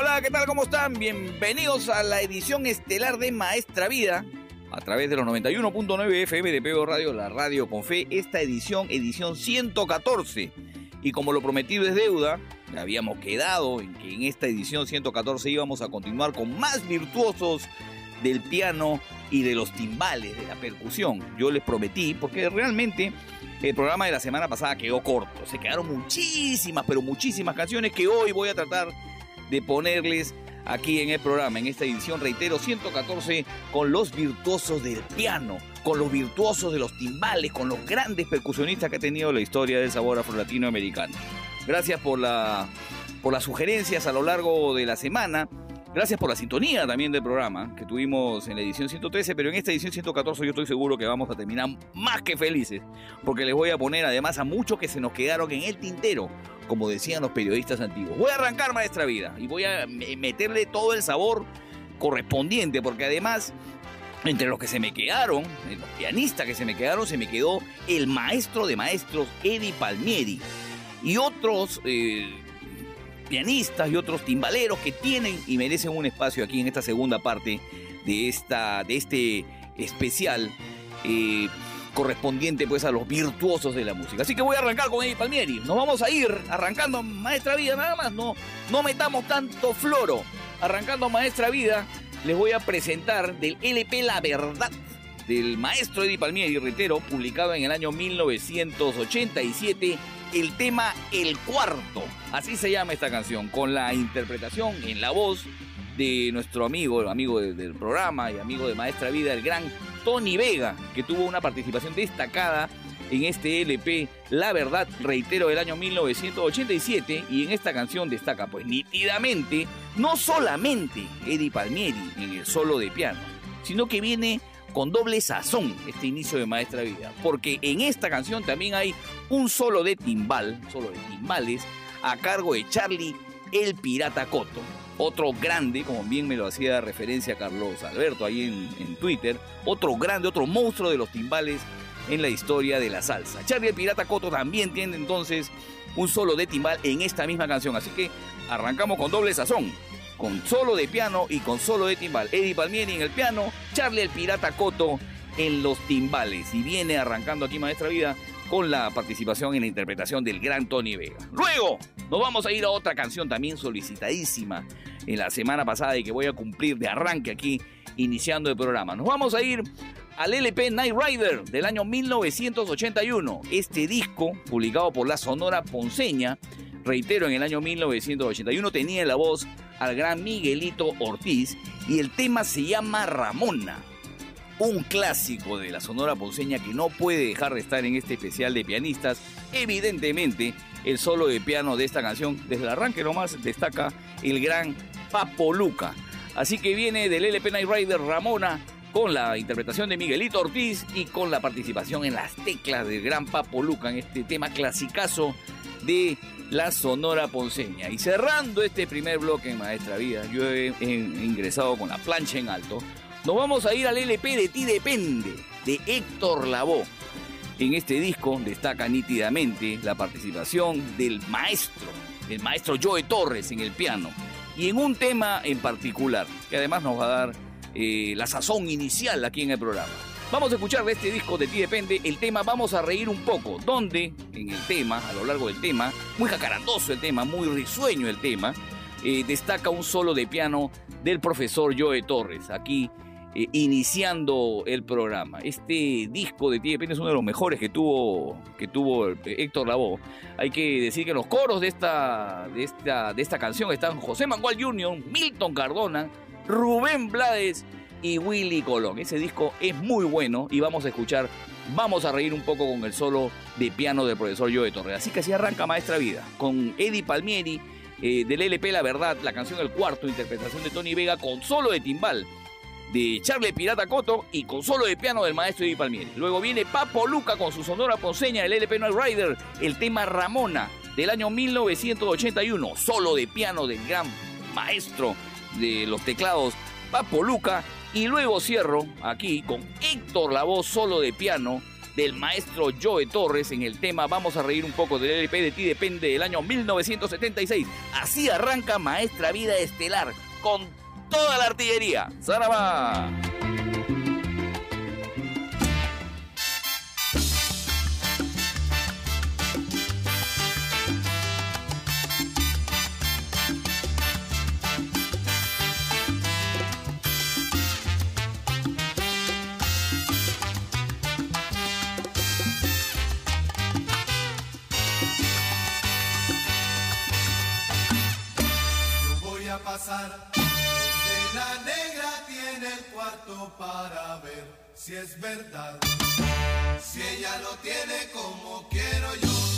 Hola, ¿qué tal? ¿Cómo están? Bienvenidos a la edición estelar de Maestra Vida a través de los 91.9 FM de PBO Radio, la radio con fe. Esta edición, edición 114. Y como lo prometido es deuda, habíamos quedado en que en esta edición 114 íbamos a continuar con más virtuosos del piano y de los timbales, de la percusión. Yo les prometí, porque realmente el programa de la semana pasada quedó corto. Se quedaron muchísimas, pero muchísimas canciones que hoy voy a tratar de ponerles aquí en el programa, en esta edición, reitero, 114, con los virtuosos del piano, con los virtuosos de los timbales, con los grandes percusionistas que ha tenido la historia del sabor afro-latinoamericano. Gracias por, la, por las sugerencias a lo largo de la semana. Gracias por la sintonía también del programa que tuvimos en la edición 113, pero en esta edición 114 yo estoy seguro que vamos a terminar más que felices, porque les voy a poner además a muchos que se nos quedaron en el tintero, como decían los periodistas antiguos. Voy a arrancar Maestra Vida y voy a meterle todo el sabor correspondiente, porque además entre los que se me quedaron, los pianistas que se me quedaron, se me quedó el maestro de maestros Eddie Palmieri y otros eh, pianistas y otros timbaleros que tienen y merecen un espacio aquí en esta segunda parte de, esta, de este especial eh, correspondiente pues a los virtuosos de la música. Así que voy a arrancar con Eddie Palmieri. Nos vamos a ir arrancando Maestra Vida nada más, no, no metamos tanto floro. Arrancando Maestra Vida, les voy a presentar del LP La Verdad del maestro Eddie Palmieri, reitero, publicado en el año 1987 el tema El Cuarto. Así se llama esta canción, con la interpretación en la voz de nuestro amigo, amigo del programa y amigo de Maestra Vida, el gran Tony Vega, que tuvo una participación destacada en este LP, la verdad, reitero, del año 1987, y en esta canción destaca pues nítidamente, no solamente Eddie Palmieri en el solo de piano, sino que viene con doble sazón este inicio de Maestra Vida, porque en esta canción también hay un solo de timbal, solo de timbales, a cargo de Charlie el Pirata Coto. Otro grande, como bien me lo hacía referencia Carlos Alberto ahí en, en Twitter, otro grande, otro monstruo de los timbales en la historia de la salsa. Charlie el Pirata Coto también tiene entonces un solo de timbal en esta misma canción, así que arrancamos con doble sazón con solo de piano y con solo de timbal. Eddie Palmieri en el piano, Charlie el Pirata Coto en los timbales. Y viene arrancando aquí Maestra Vida con la participación en la interpretación del gran Tony Vega. Luego nos vamos a ir a otra canción también solicitadísima en la semana pasada y que voy a cumplir de arranque aquí iniciando el programa. Nos vamos a ir al LP Night Rider del año 1981. Este disco, publicado por la Sonora Ponceña, reitero, en el año 1981 tenía la voz al gran Miguelito Ortiz y el tema se llama Ramona. Un clásico de la Sonora Ponceña que no puede dejar de estar en este especial de pianistas. Evidentemente, el solo de piano de esta canción, desde el arranque nomás, destaca el gran Papo Luca. Así que viene del LP Night Rider Ramona con la interpretación de Miguelito Ortiz y con la participación en las teclas del gran Papo Luca en este tema clasicazo de la Sonora Ponceña. Y cerrando este primer bloque en Maestra Vida, yo he, ingresado con la plancha en alto. Nos vamos a ir al LP de Ti Depende, de Héctor Lavoe. En este disco destaca nítidamente la participación del maestro, el maestro Joe Torres en el piano, y en un tema en particular, que además nos va a dar eh, la sazón inicial aquí en el programa. Vamos a escuchar de este disco de Ti Depende el tema Vamos a reír un poco, donde en el tema, a lo largo del tema, muy jacarandoso el tema, muy risueño el tema, eh, destaca un solo de piano del profesor Joe Torres, aquí eh, iniciando el programa. Este disco de Ti Depende es uno de los mejores que tuvo, que tuvo Héctor Lavoe. Hay que decir que los coros de esta, de esta, de esta canción están José Mangual Jr., Milton Cardona, Rubén Blades y Willy Colón. Ese disco es muy bueno y vamos a escuchar vamos a reír un poco con el solo de piano del profesor Joe Torres. Así que así arranca Maestra Vida, con Eddie Palmieri, eh, del LP La Verdad, la canción El Cuarto, interpretación de Tony Vega con solo de timbal de Charlie Pirata Coto y con solo de piano del maestro Eddie Palmieri. Luego viene Papo Luca con su sonora ponceña del LP Night Rider, el tema Ramona del año 1981, solo de piano del gran maestro de los teclados Papo Luca. Y luego cierro aquí con Héctor la voz solo de piano del maestro Joe Torres en el tema Vamos a reír un poco del LP de ti depende del año 1976. Así arranca Maestra Vida Estelar con toda la artillería. ¡Zaraba! Pasar la negra tiene el cuarto para ver si es verdad. Si ella lo tiene como quiero yo.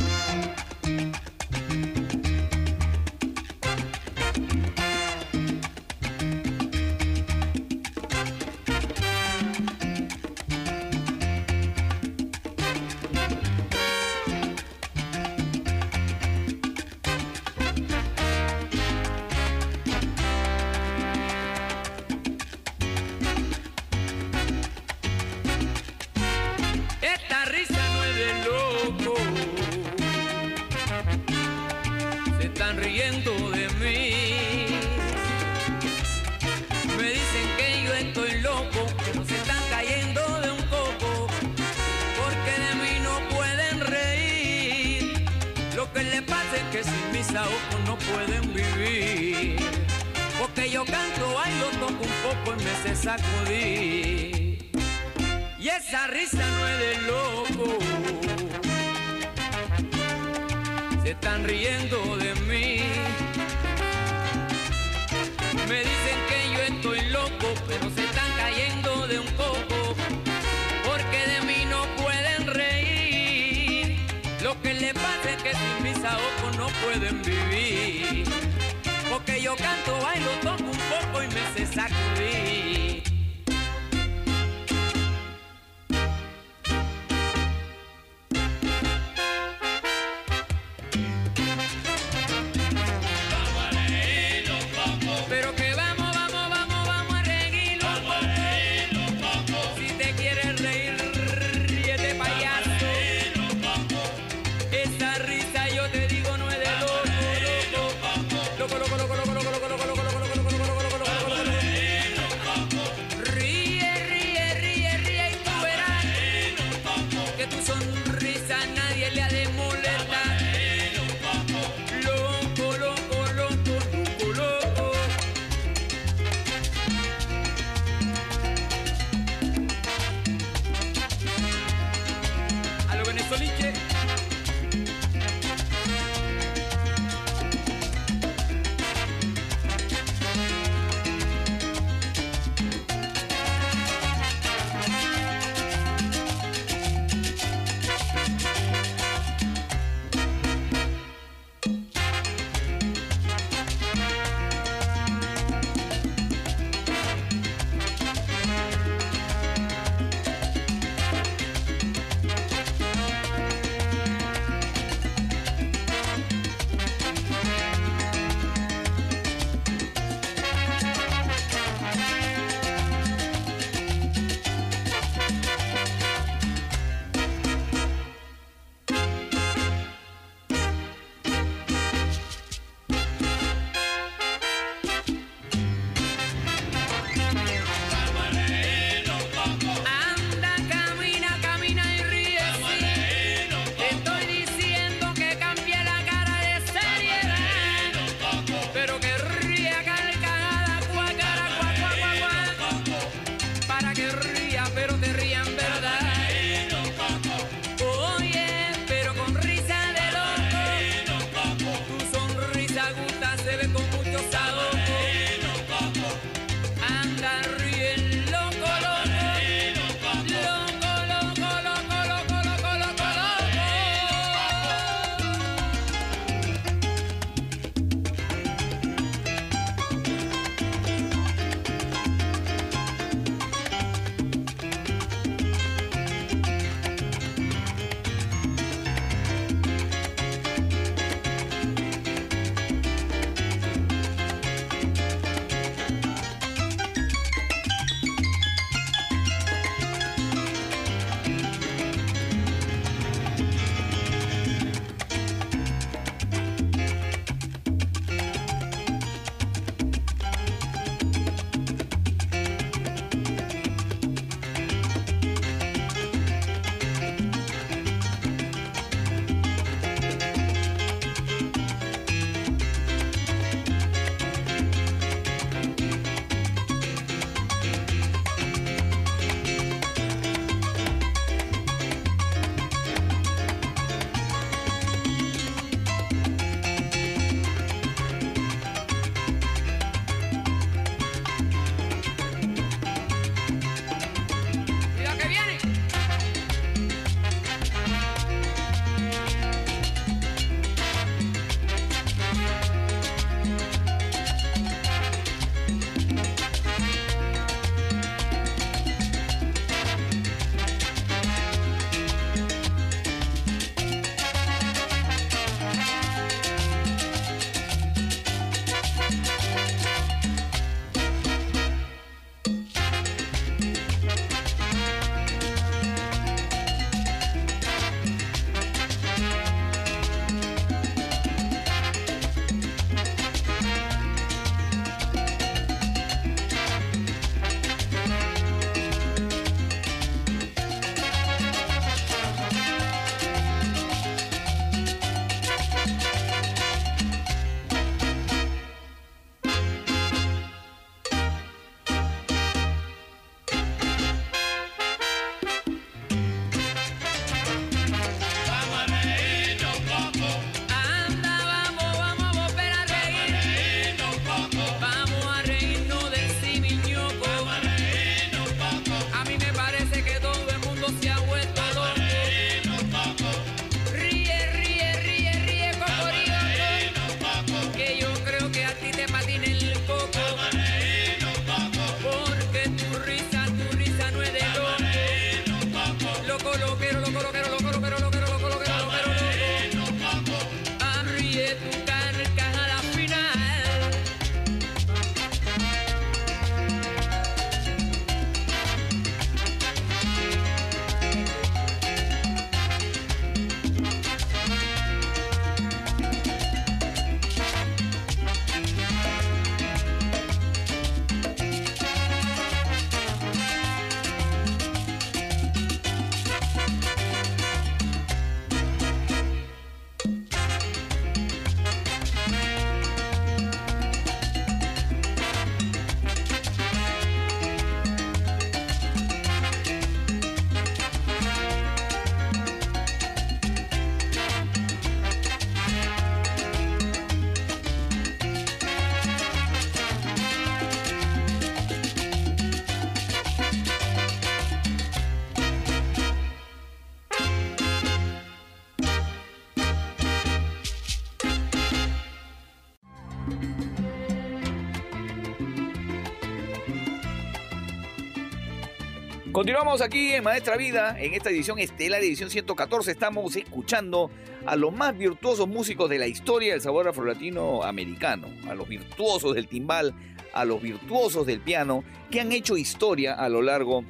Continuamos aquí en Maestra Vida, en esta edición estelar, edición 114, estamos escuchando a los más virtuosos músicos de la historia del sabor afrolatino americano, a los virtuosos del timbal, a los virtuosos del piano, que han hecho historia a lo largo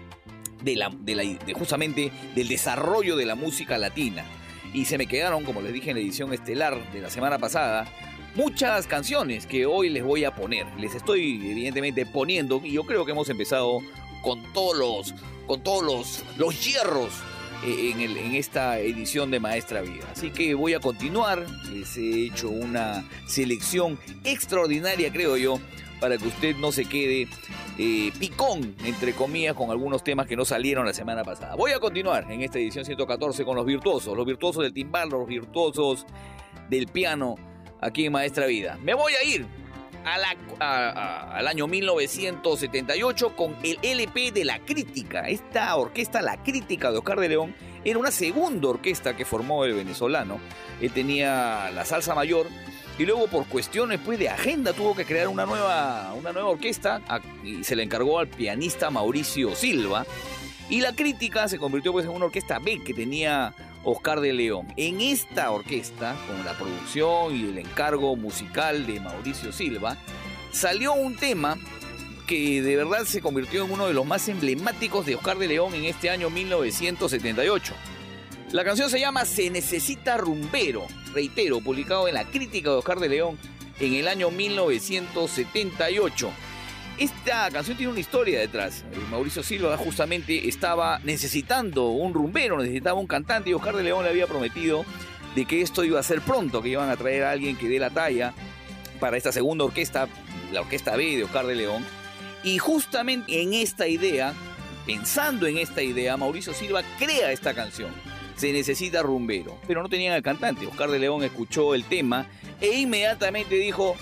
de, la, de, justamente del desarrollo de la música latina. Y se me quedaron, como les dije en la edición estelar de la semana pasada, muchas canciones que hoy les voy a poner. Les estoy evidentemente poniendo, y yo creo que hemos empezado con todos los, con todos los, los hierros eh, en, el, en, esta edición de Maestra Vida. Así que voy a continuar. Les he hecho una selección extraordinaria, creo yo, para que usted no se quede eh, picón, entre comillas, con algunos temas que no salieron la semana pasada. Voy a continuar en esta edición 114 con los virtuosos, los virtuosos del timbal, los virtuosos del piano, aquí en Maestra Vida. Me voy a ir al año 1978 con el LP de La Crítica. Esta orquesta, La Crítica de Oscar de León, era una segunda orquesta que formó el venezolano. Él tenía la salsa mayor y luego por cuestiones pues, de agenda tuvo que crear una nueva, una nueva orquesta y se le encargó al pianista Mauricio Silva. Y La Crítica se convirtió pues, en una orquesta B que tenía Oscar de León. En esta orquesta, con la producción y el encargo musical de Mauricio Silva, salió un tema que de verdad se convirtió en uno de los más emblemáticos de Oscar de León en este año 1978. La canción se llama Se necesita rumbero, reitero, publicado en la crítica de Oscar de León en el año 1978. Esta canción tiene una historia detrás. Mauricio Silva justamente estaba necesitando un rumbero, necesitaba un cantante y Oscar de León le había prometido de que esto iba a ser pronto, que iban a traer a alguien que dé la talla para esta segunda orquesta, la orquesta B de Oscar de León. Y justamente en esta idea, pensando en esta idea, Mauricio Silva crea esta canción. Se necesita rumbero, pero no tenían al cantante. Oscar de León escuchó el tema e inmediatamente dijo,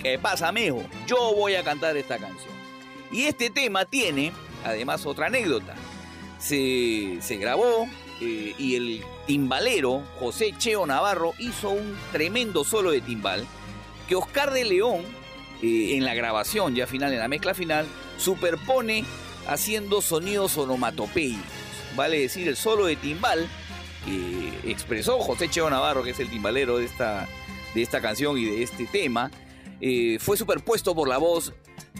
¿Qué pasa, Mejo? Yo voy a cantar esta canción. Y este tema tiene, además, otra anécdota. Se, se grabó eh, y el timbalero José Cheo Navarro hizo un tremendo solo de timbal que Oscar de León, eh, en la grabación ya final, en la mezcla final, superpone haciendo sonidos onomatopeicos. Vale decir, el solo de timbal que expresó José Cheo Navarro, que es el timbalero de esta, de esta canción y de este tema, eh, fue superpuesto por la voz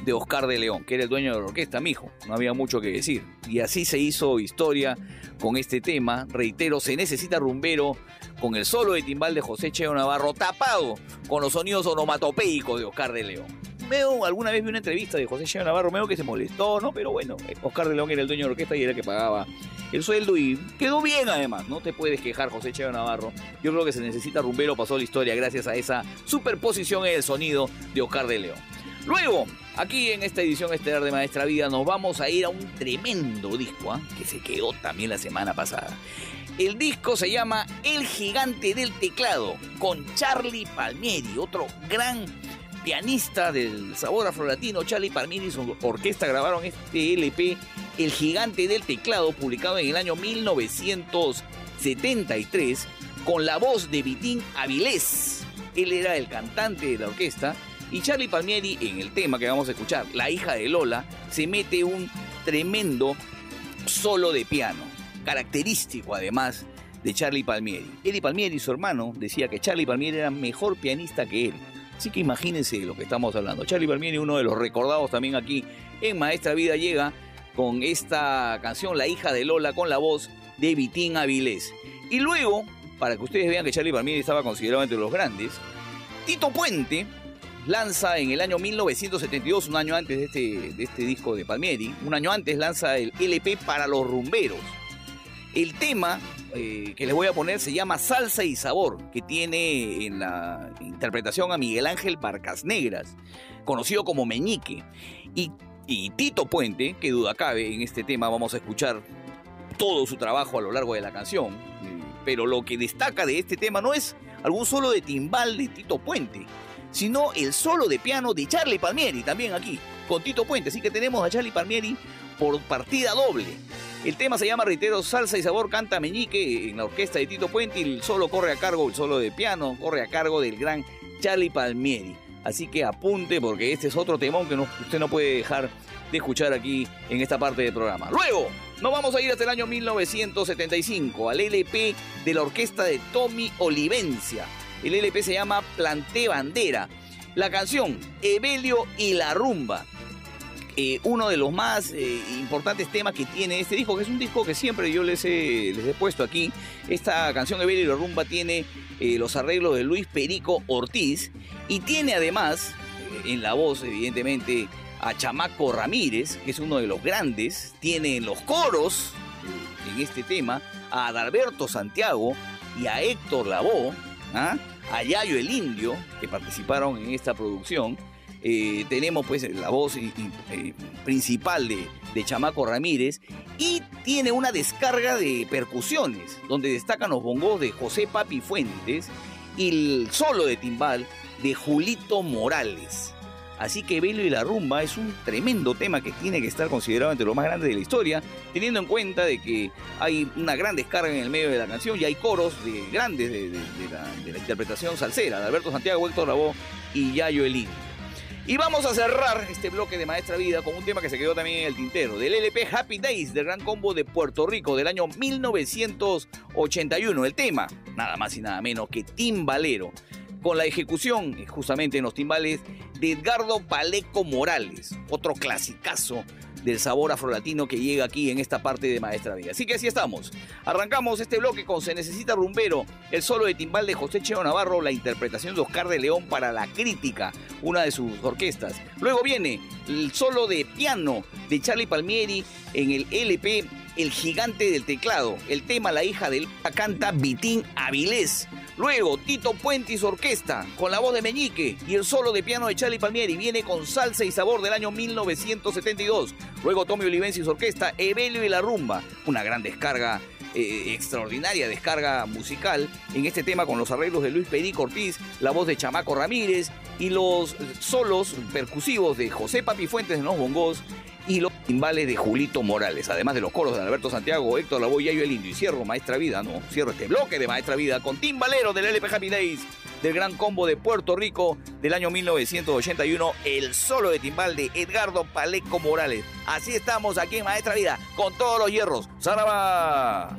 de Oscar de León, que era el dueño de la orquesta, mijo. No había mucho que decir. Y así se hizo historia con este tema. Reitero, se necesita rumbero con el solo de timbal de José Cheo Navarro tapado con los sonidos onomatopeicos de Oscar de León. Veo, alguna vez vi una entrevista de José Cheo Navarro, veo que se molestó, ¿no? Pero bueno, Oscar de León era el dueño de orquesta y era el que pagaba el sueldo y quedó bien además, no te puedes quejar José Cheo Navarro. Yo creo que se necesita rumbero, pasó la historia gracias a esa superposición en el sonido de Oscar de León. Luego, aquí en esta edición estelar de Maestra Vida nos vamos a ir a un tremendo disco ¿eh? que se quedó también la semana pasada. El disco se llama El Gigante del Teclado con Charlie Palmieri, otro gran pianista del sabor afrolatino. Charlie Palmieri y su orquesta grabaron este LP El Gigante del Teclado, publicado en el año 1973, con la voz de Vitín Avilés. Él era el cantante de la orquesta y Charlie Palmieri, en el tema que vamos a escuchar, La hija de Lola, se mete un tremendo solo de piano, característico además de Charlie Palmieri. Eddie Palmieri, su hermano, decía que Charlie Palmieri era mejor pianista que él. Así que imagínense de lo que estamos hablando. Charlie Palmieri, uno de los recordados también aquí en Maestra Vida, llega con esta canción La hija de Lola con la voz de Vitín Avilés. Y luego, para que ustedes vean que Charlie Palmieri estaba considerado entre los grandes, Tito Puente lanza en el año 1972, un año antes de este, de este disco de Palmieri, un año antes lanza el LP para los rumberos. El tema eh, que les voy a poner se llama Salsa y Sabor, que tiene en la interpretación a Miguel Ángel Barcas Negras, conocido como Meñique. Y, y Tito Puente, que duda cabe, en este tema vamos a escuchar todo su trabajo a lo largo de la canción. Pero lo que destaca de este tema no es algún solo de timbal de Tito Puente, sino el solo de piano de Charlie Palmieri, también aquí, con Tito Puente. Así que tenemos a Charlie Palmieri por partida doble. El tema se llama, reitero, Salsa y Sabor, canta Meñique en la orquesta de Tito Puente y el solo corre a cargo, el solo de piano corre a cargo del gran Charlie Palmieri. Así que apunte porque este es otro temón que no, usted no puede dejar de escuchar aquí en esta parte del programa. Luego, nos vamos a ir hasta el año 1975 al LP de la orquesta de Tommy Olivencia. El LP se llama Planté Bandera. La canción Evelio y la Rumba. Eh, uno de los más eh, importantes temas que tiene este disco, que es un disco que siempre yo les he, puesto aquí. Esta canción Evelio y la Rumba tiene eh, los arreglos de Luis Perico Ortiz y tiene además en la voz, evidentemente, a Chamaco Ramírez, que es uno de los grandes, tiene en los coros en este tema a Adalberto Santiago y a Héctor Lavoe, ¿ah? a Yayo el Indio, que participaron en esta producción. Eh, tenemos pues la voz eh, principal de, Chamaco Ramírez y tiene una descarga de percusiones donde destacan los bongos de José Papi Fuentes y el solo de timbal de Julito Morales. Así que Velo y la Rumba es un tremendo tema que tiene que estar considerado entre los más grandes de la historia, teniendo en cuenta de que hay una gran descarga en el medio de la canción y hay coros de grandes de la, interpretación salsera, de Alberto Santiago, Héctor Lavoe y Yayo Elín. Y vamos a cerrar este bloque de Maestra Vida con un tema que se quedó también en el tintero, del LP Happy Days del Gran Combo de Puerto Rico del año 1981. El tema, nada más y nada menos que Timbalero con la ejecución justamente en los timbales de Edgardo Paleco Morales, otro clasicazo del sabor afrolatino que llega aquí en esta parte de Maestra Vida. Así que así estamos. Arrancamos este bloque con Se Necesita Rumbero, el solo de timbal de José Cheo Navarro, la interpretación de Oscar de León para La Crítica, una de sus orquestas. Luego viene el solo de piano de Charlie Palmieri en el LP El Gigante del Teclado. El tema La hija del canta Vitín Avilés. Luego, Tito Puente y su orquesta, con la voz de Meñique y el solo de piano de Charlie Palmieri, viene con Salsa y Sabor del año 1972. Luego, Tommy Olivense y su orquesta, Evelio y la Rumba, una gran descarga, eh, extraordinaria descarga musical en este tema con los arreglos de Luis Perico Ortiz, la voz de Chamaco Ramírez y los solos percusivos de José Papi Fuentes en los bongos y los timbales de Julito Morales, además de los coros de Alberto Santiago, Héctor Lavoe y el Indio. Y cierro Maestra Vida, no, cierro este bloque de Maestra Vida con timbalero del LP Happy del Gran Combo de Puerto Rico del año 1981, el solo de timbal de Edgardo Paleco Morales. Así estamos aquí en Maestra Vida, con todos los hierros. ¡Saraba!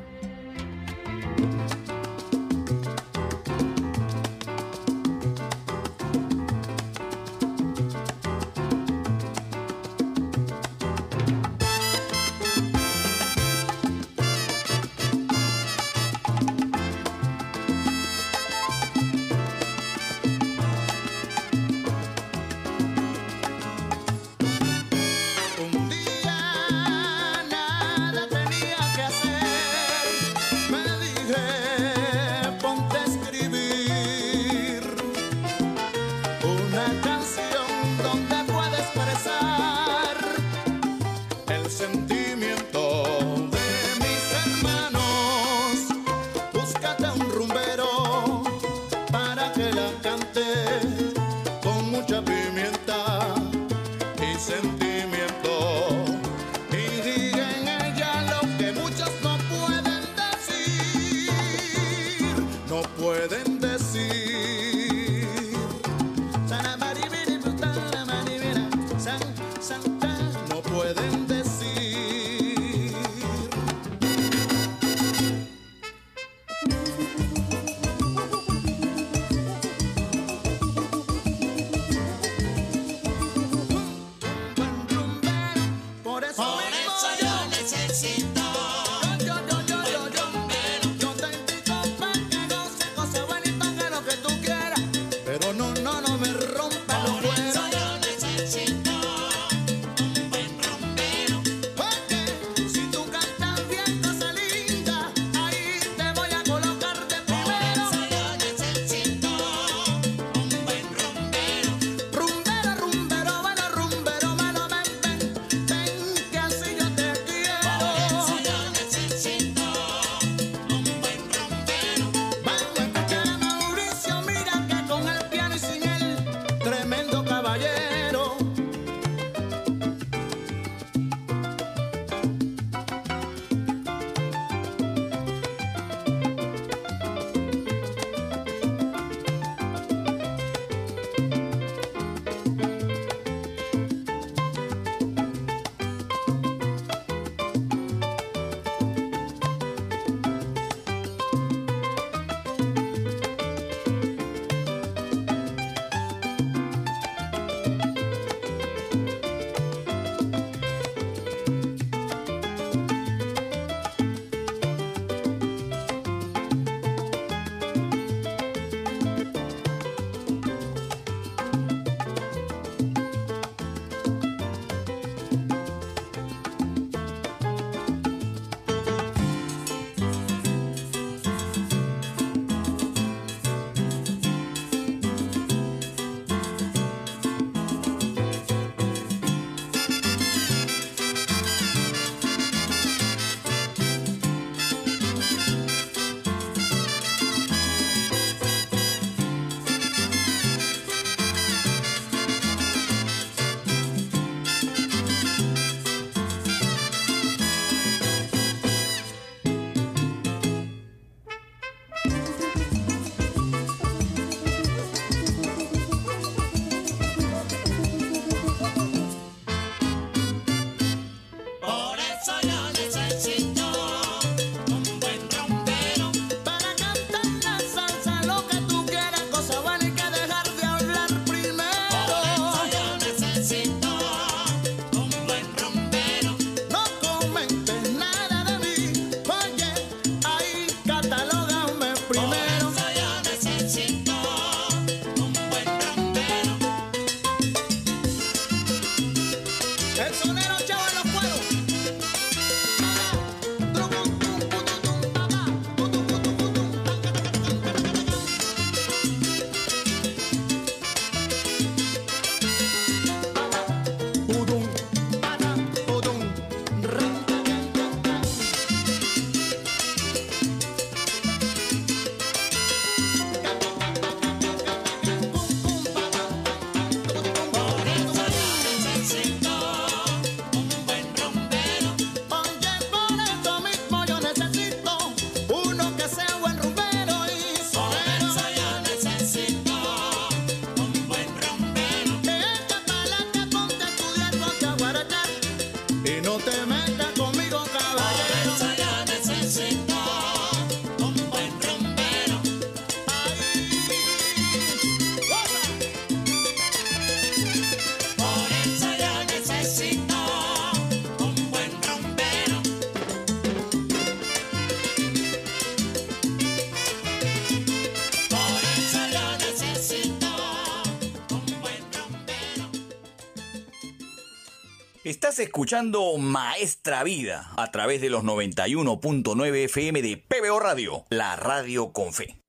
Estás escuchando Maestra Vida a través de los 91.9 FM de PBO Radio, la radio con fe.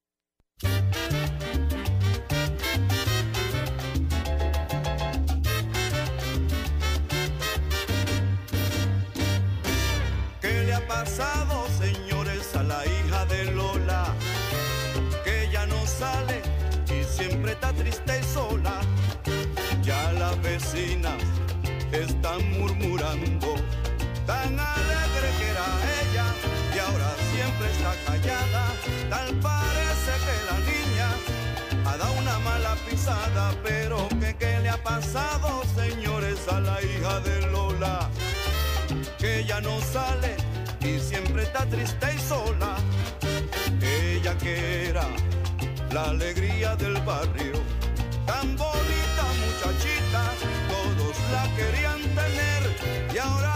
¿Qué le ha pasado, señores, a la hija de Lola? Que ya no sale y siempre está triste y sola. Ya las vecinas están murmurando, tan alegre que era ella y ahora siempre está callada. Tal parece que la niña ha dado una mala pisada, pero que qué le ha pasado, señores, a la hija de Lola que ella no sale y siempre está triste y sola. Ella que era la alegría del barrio, la querían tener y ahora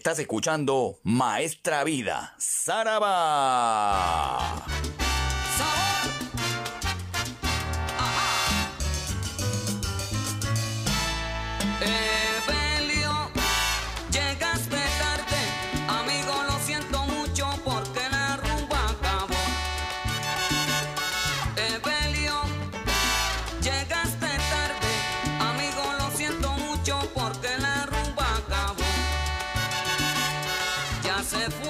Estás escuchando Maestra Vida, Saraba. Se fueron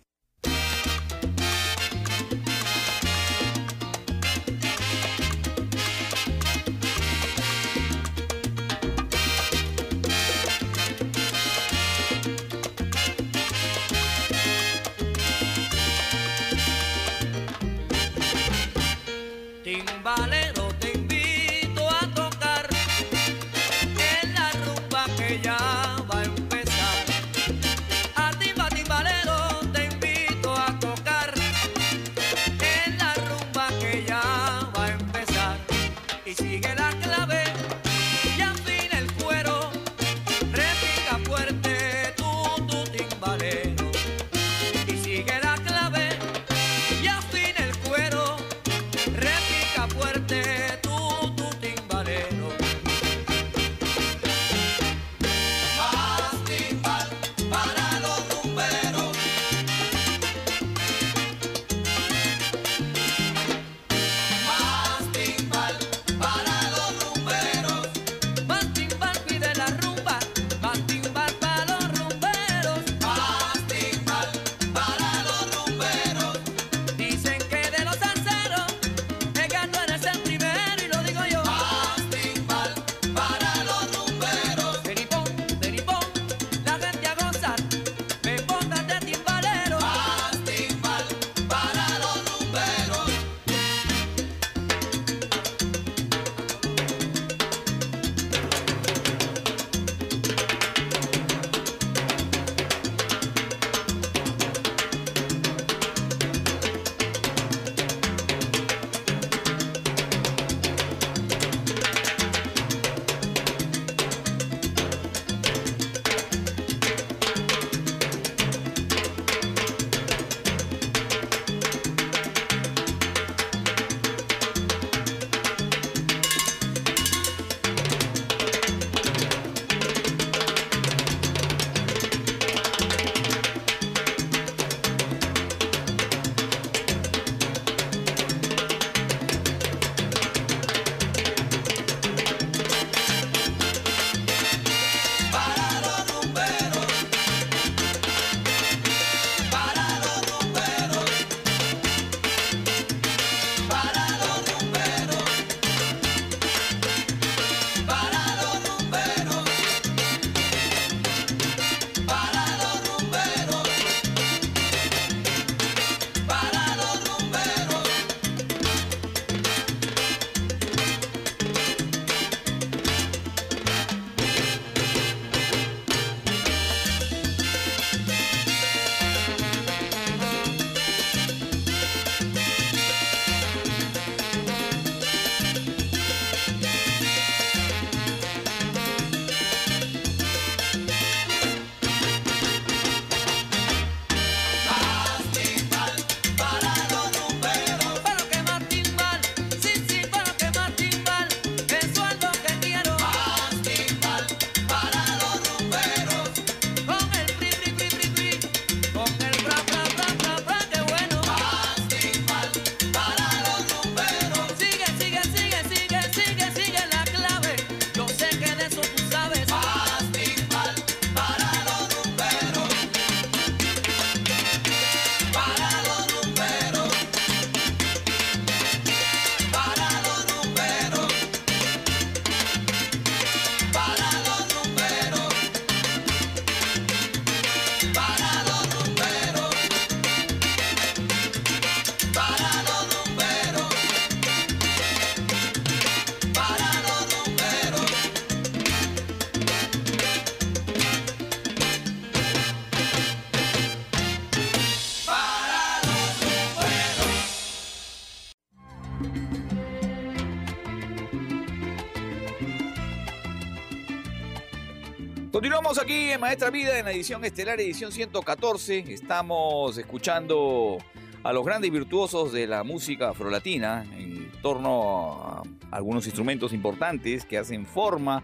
Continuamos aquí en Maestra Vida en la edición estelar, edición 114. Estamos escuchando a los grandes virtuosos de la música afrolatina en torno a algunos instrumentos importantes que hacen forma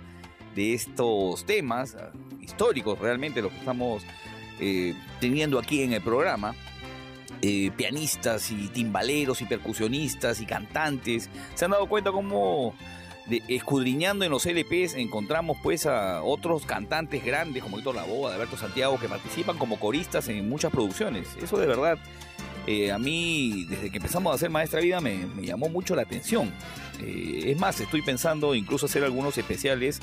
de estos temas ah, históricos realmente los que estamos eh, teniendo aquí en el programa. Eh, pianistas y timbaleros y percusionistas y cantantes se han dado cuenta cómo de- escudriñando en los LPs encontramos pues a otros cantantes grandes como Héctor Lavoe, Alberto Santiago, que participan como coristas en muchas producciones. Eso de verdad, eh, a mí, desde que empezamos a hacer Maestra Vida, me, llamó mucho la atención. Eh, es más, estoy pensando incluso hacer algunos especiales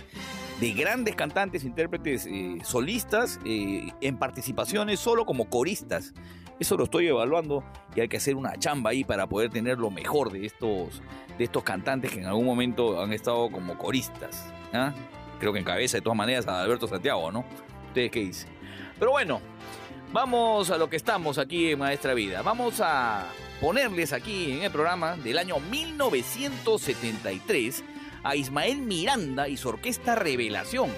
de grandes cantantes, intérpretes eh, solistas en participaciones solo como coristas. Eso lo estoy evaluando y hay que hacer una chamba ahí para poder tener lo mejor de estos, de estos cantantes que en algún momento han estado como coristas. ¿ah? Creo que en cabeza de todas maneras a Alberto Santiago, ¿no? ¿Ustedes qué dicen? Pero bueno, vamos a lo que estamos aquí en Maestra Vida. Vamos a ponerles aquí en el programa del año 1973 a Ismael Miranda y su orquesta Revelación.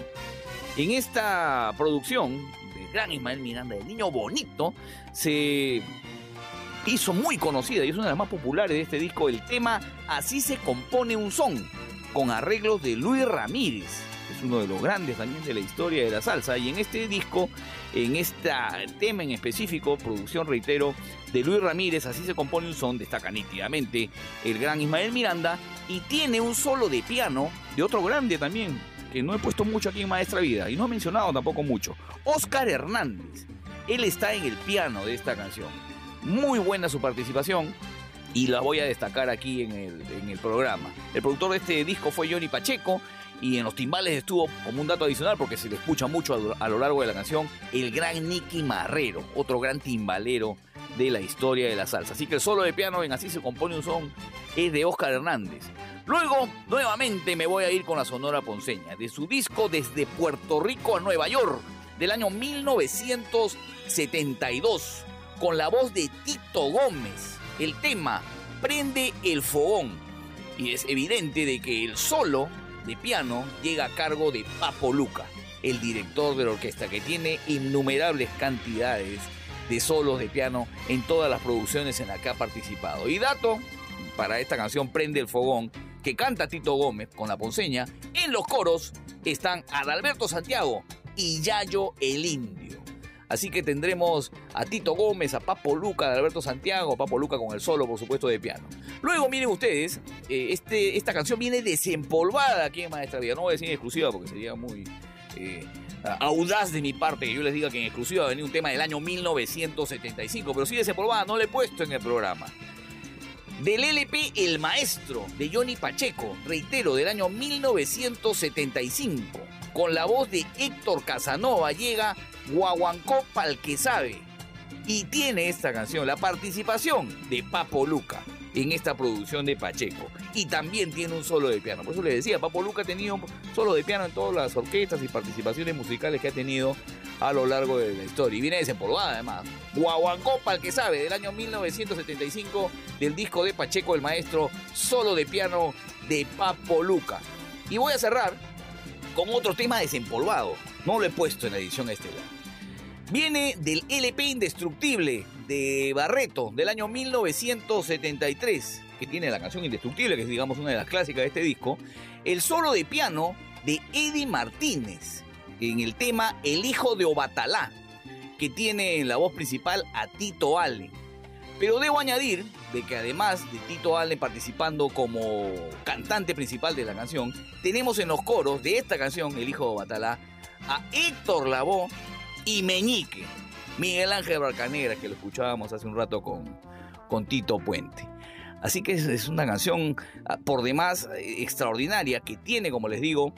En esta producción gran Ismael Miranda, el niño bonito, se hizo muy conocida y es una de las más populares de este disco el tema Así se compone un son, con arreglos de Luis Ramírez. Es uno de los grandes también de la historia de la salsa. Y en este disco, en este tema en específico, producción, reitero, de Luis Ramírez, así se compone un son, destaca nítidamente el gran Ismael Miranda y tiene un solo de piano de otro grande también, que no he puesto mucho aquí en Maestra Vida y no he mencionado tampoco mucho, Oscar Hernández. Él está en el piano de esta canción. Muy buena su participación y la voy a destacar aquí en el, en el programa. El productor de este disco fue Johnny Pacheco y en los timbales estuvo, como un dato adicional, porque se le escucha mucho a, lo- largo de la canción, el gran Nicky Marrero, otro gran timbalero de la historia de la salsa. Así que el solo de piano en Así se compone un son es de Oscar Hernández. Luego, nuevamente me voy a ir con la Sonora Ponceña, de su disco Desde Puerto Rico a Nueva York, del año 1972, con la voz de Tito Gómez. El tema Prende el Fogón. Y es evidente de que el solo de piano llega a cargo de Papo Luca, el director de la orquesta, que tiene innumerables cantidades de solos de piano en todas las producciones en las que ha participado. Y dato para esta canción Prende el Fogón, que canta Tito Gómez con la ponceña, en los coros están Adalberto Santiago y Yayo el Indio. Así que tendremos a Tito Gómez, a Papo Luca, a Alberto Santiago, Papo Luca con el solo, por supuesto, de piano. Luego, miren ustedes, eh, este, esta canción viene desempolvada aquí en Maestra Vida. No voy a decir en exclusiva porque sería muy eh, audaz de mi parte que yo les diga que en exclusiva va a venir un tema del año 1975, pero sí desempolvada, no le he puesto en el programa. Del LP El Maestro de Johnny Pacheco, reitero, del año 1975, con la voz de Héctor Casanova llega Guaguancó Pal que sabe. Y tiene esta canción la participación de Papo Luca en esta producción de Pacheco. Y también tiene un solo de piano. Por eso les decía, Papo Luca ha tenido un solo de piano en todas las orquestas y participaciones musicales que ha tenido a lo largo de la historia. Y viene desempolvada además. Guaguancó Pal que sabe, del año 1975, del disco de Pacheco el Maestro, solo de piano de Papo Luca. Y voy a cerrar con otro tema desempolvado. No lo he puesto en la edición estelar. Viene del LP Indestructible de Barreto del año 1973, que tiene la canción Indestructible, que es digamos una de las clásicas de este disco, el solo de piano de Eddie Martínez en el tema El hijo de Obatalá, que tiene en la voz principal a Tito Allen. Pero debo añadir de que además de Tito Allen participando como cantante principal de la canción, tenemos en los coros de esta canción, El hijo de Batalá, a Héctor Lavoe y Meñique, Miguel Ángel Barcanegra, que lo escuchábamos hace un rato con, con Tito Puente. Así que es, es una canción ah, por demás eh, extraordinaria que tiene, como les digo,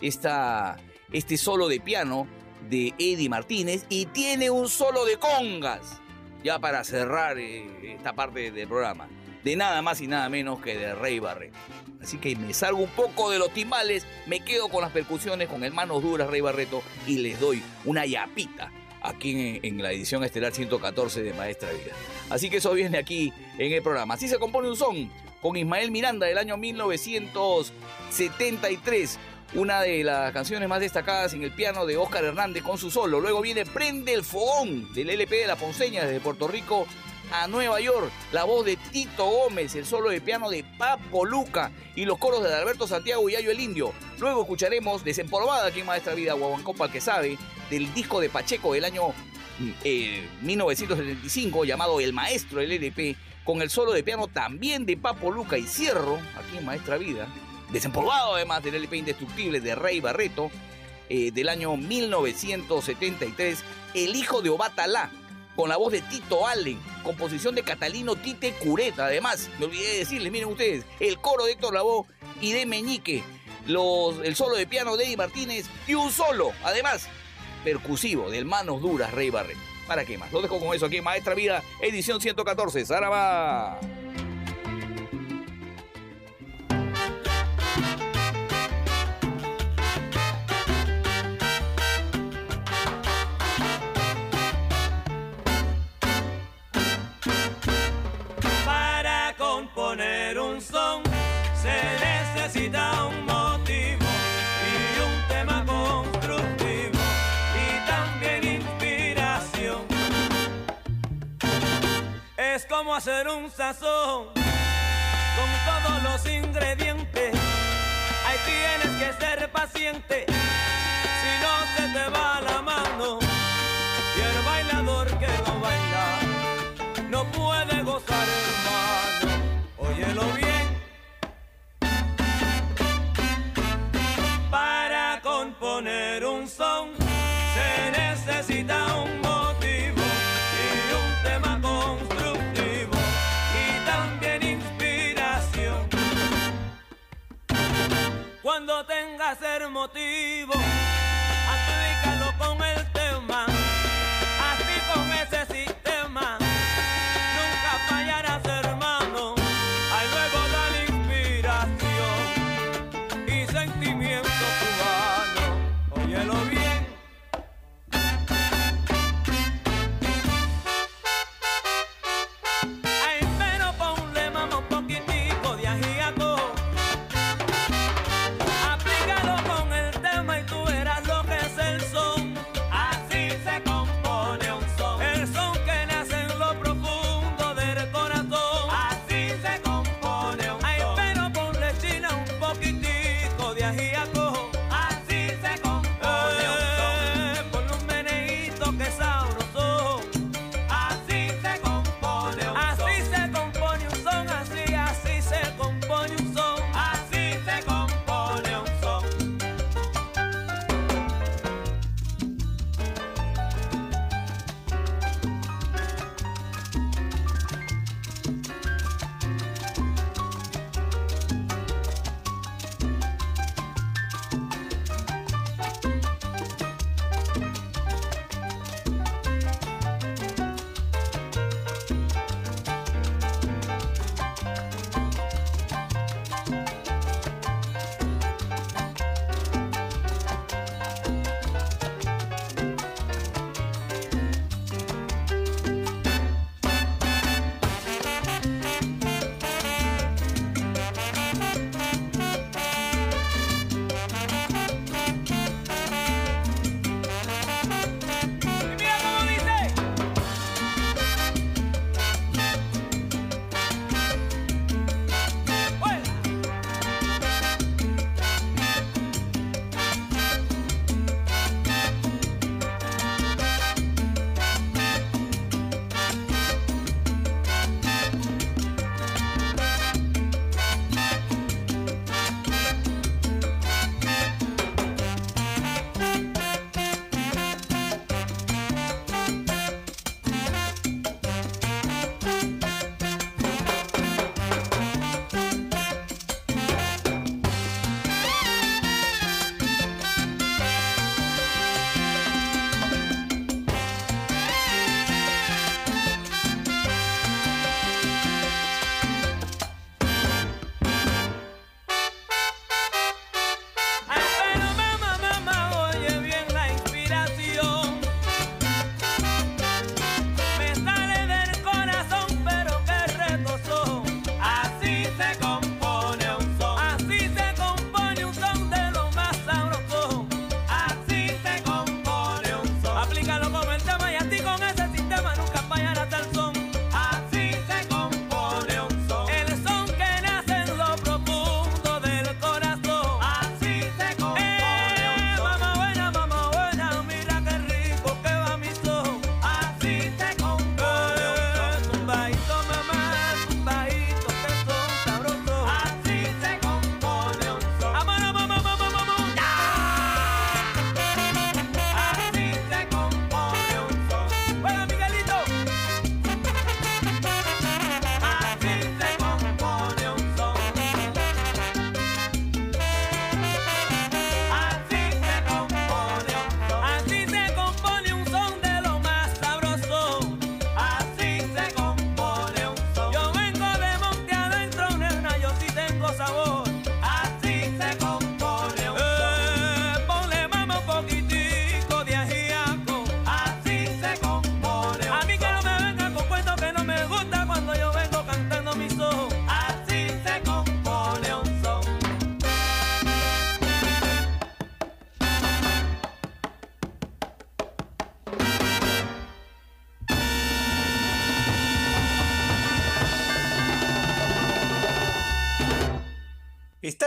esta, este solo de piano de Eddie Martínez y tiene un solo de congas ya para cerrar eh, esta parte del programa, de nada más y nada menos que de Rey Barreto. Así que me salgo un poco de los timbales, me quedo con las percusiones, con el manos duras Rey Barreto y les doy una yapita aquí en, en la edición estelar 114 de Maestra Vida. Así que eso viene aquí en el programa. Así se compone un son con Ismael Miranda del año 1973 una de las canciones más destacadas en el piano de Oscar Hernández con su solo. Luego viene Prende el Fogón del LP de la Ponceña desde Puerto Rico a Nueva York. La voz de Tito Gómez, el solo de piano de Papo Luca y los coros de Alberto Santiago y Ayo el Indio. Luego escucharemos Desempolvada aquí en Maestra Vida, Guaguancó el que sabe, del disco de Pacheco del año eh, 1975 llamado El Maestro, el LP, con el solo de piano también de Papo Luca y cierro aquí en Maestra Vida desempolvado además del LP Indestructible de Rey Barreto eh, del año 1973, El hijo de Obatalá, con la voz de Tito Allen, composición de Catalino Tite Cureta. Además, me olvidé de decirles, miren ustedes, el coro de Héctor Lavoe y de Meñique, los, el solo de piano de Eddie Martínez y un solo, además, percusivo del Manos Duras Rey Barreto. ¿Para qué más? Lo dejo con eso aquí, Maestra Vida, edición 114. Saraba. Componer un son se necesita un motivo y un tema constructivo y también inspiración. Es como hacer un sazón con todos los ingredientes. Ahí tienes que ser paciente, si no se te va la mano. Y el bailador que no baila no puede gozar, Cuando tengas el motivo,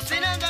Tossing and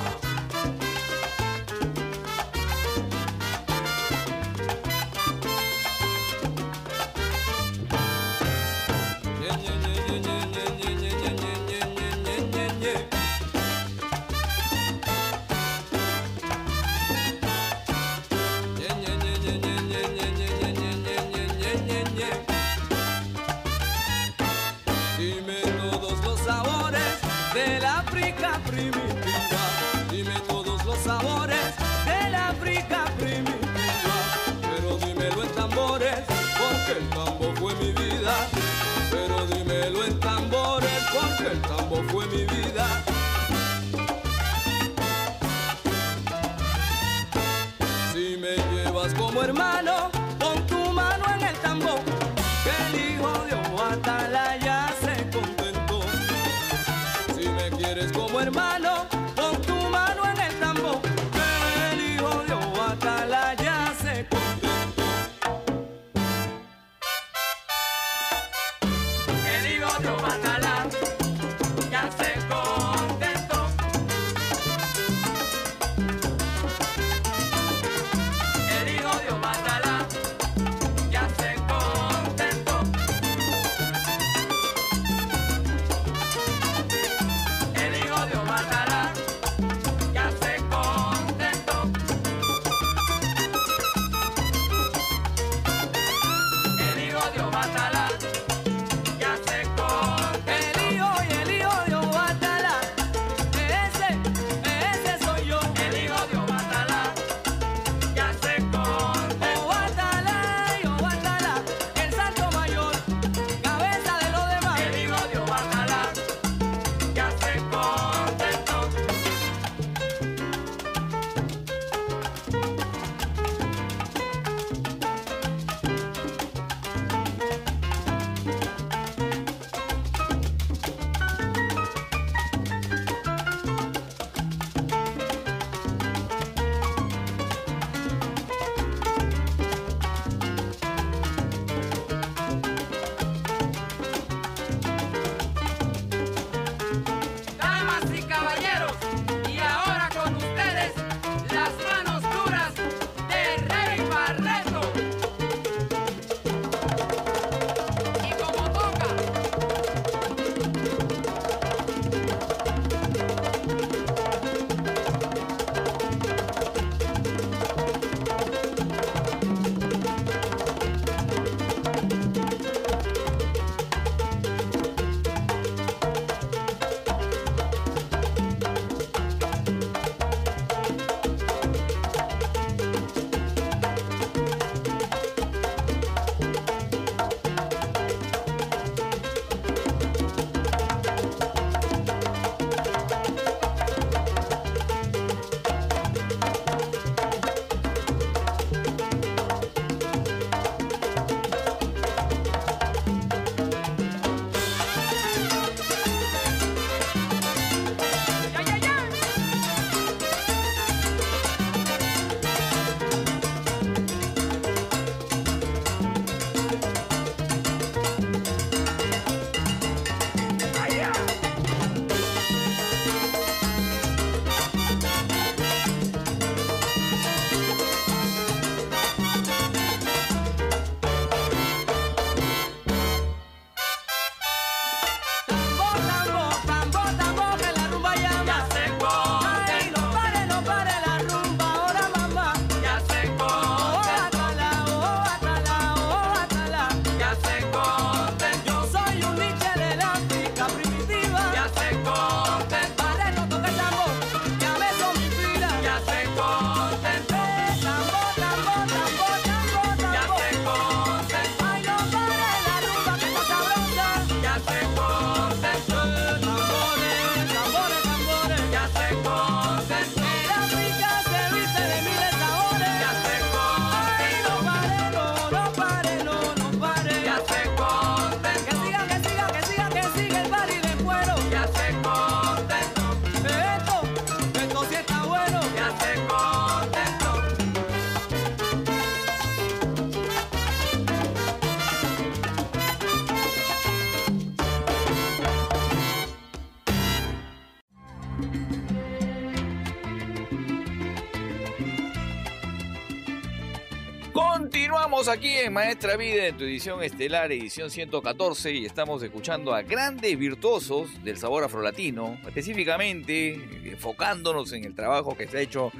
Aquí en Maestra Vida en tu edición estelar, edición 114, y estamos escuchando a grandes virtuosos del sabor afrolatino, específicamente enfocándonos en el trabajo que se ha hecho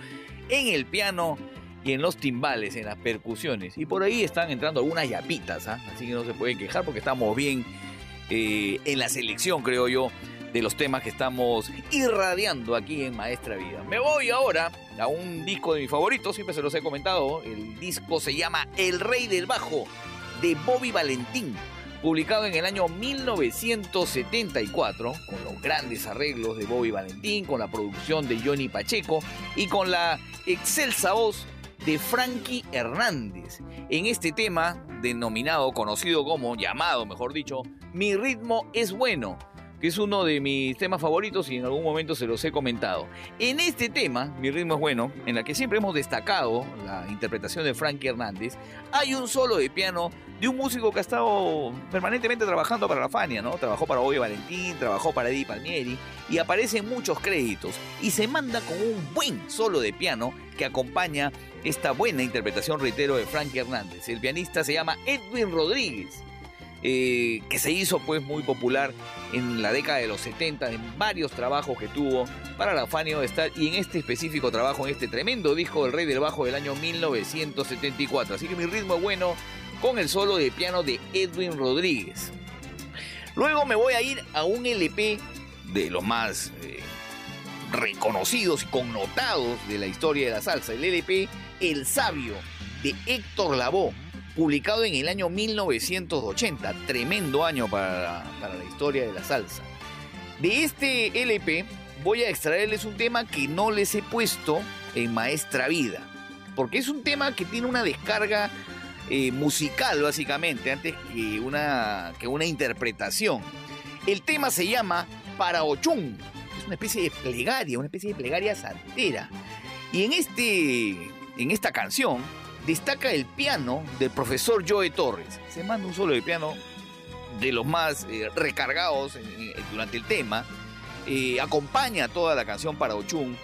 en el piano y en los timbales, en las percusiones. Y por ahí están entrando algunas yapitas, ¿ah? así que no se pueden quejar porque estamos bien eh, en la selección, creo yo, de los temas que estamos irradiando aquí en Maestra Vida. Me voy ahora a un disco de mis favoritos, siempre se los he comentado. El disco se llama El Rey del Bajo de Bobby Valentín, publicado en el año 1974, con los grandes arreglos de Bobby Valentín, con la producción de Johnny Pacheco y con la excelsa voz de Frankie Hernández. En este tema, denominado, conocido como, llamado, mejor dicho, Mi ritmo es bueno que es uno de mis temas favoritos y en algún momento se los he comentado. En este tema, Mi ritmo es bueno, en la que siempre hemos destacado la interpretación de Frankie Hernández, hay un solo de piano de un músico que ha estado permanentemente trabajando para la Fania, ¿no? Trabajó para Bobby Valentín, trabajó para Eddie Palmieri y aparecen muchos créditos y se manda con un buen solo de piano que acompaña esta buena interpretación, reitero, de Frankie Hernández. El pianista se llama Edwin Rodríguez eh, que se hizo pues muy popular en la década de los 70 en varios trabajos que tuvo para la Fania Star y en este específico trabajo, en este tremendo disco del Rey del Bajo del año 1974. Así que mi ritmo es bueno con el solo de piano de Edwin Rodríguez. Luego me voy a ir a un LP de los más eh, reconocidos y connotados de la historia de la salsa, el LP El Sabio de Héctor Lavoe publicado en el año 1980, tremendo año para, para la historia de la salsa. De este LP voy a extraerles un tema que no les he puesto en Maestra Vida, porque es un tema que tiene una descarga eh, musical básicamente, antes que una, que una interpretación. El tema se llama Para Ochun, es una especie de plegaria, una especie de plegaria santera. Y en, este, en esta canción destaca el piano del profesor Joe Torres. Se manda un solo de piano de los más eh, recargados durante el tema. Eh, acompaña toda la canción para Ochun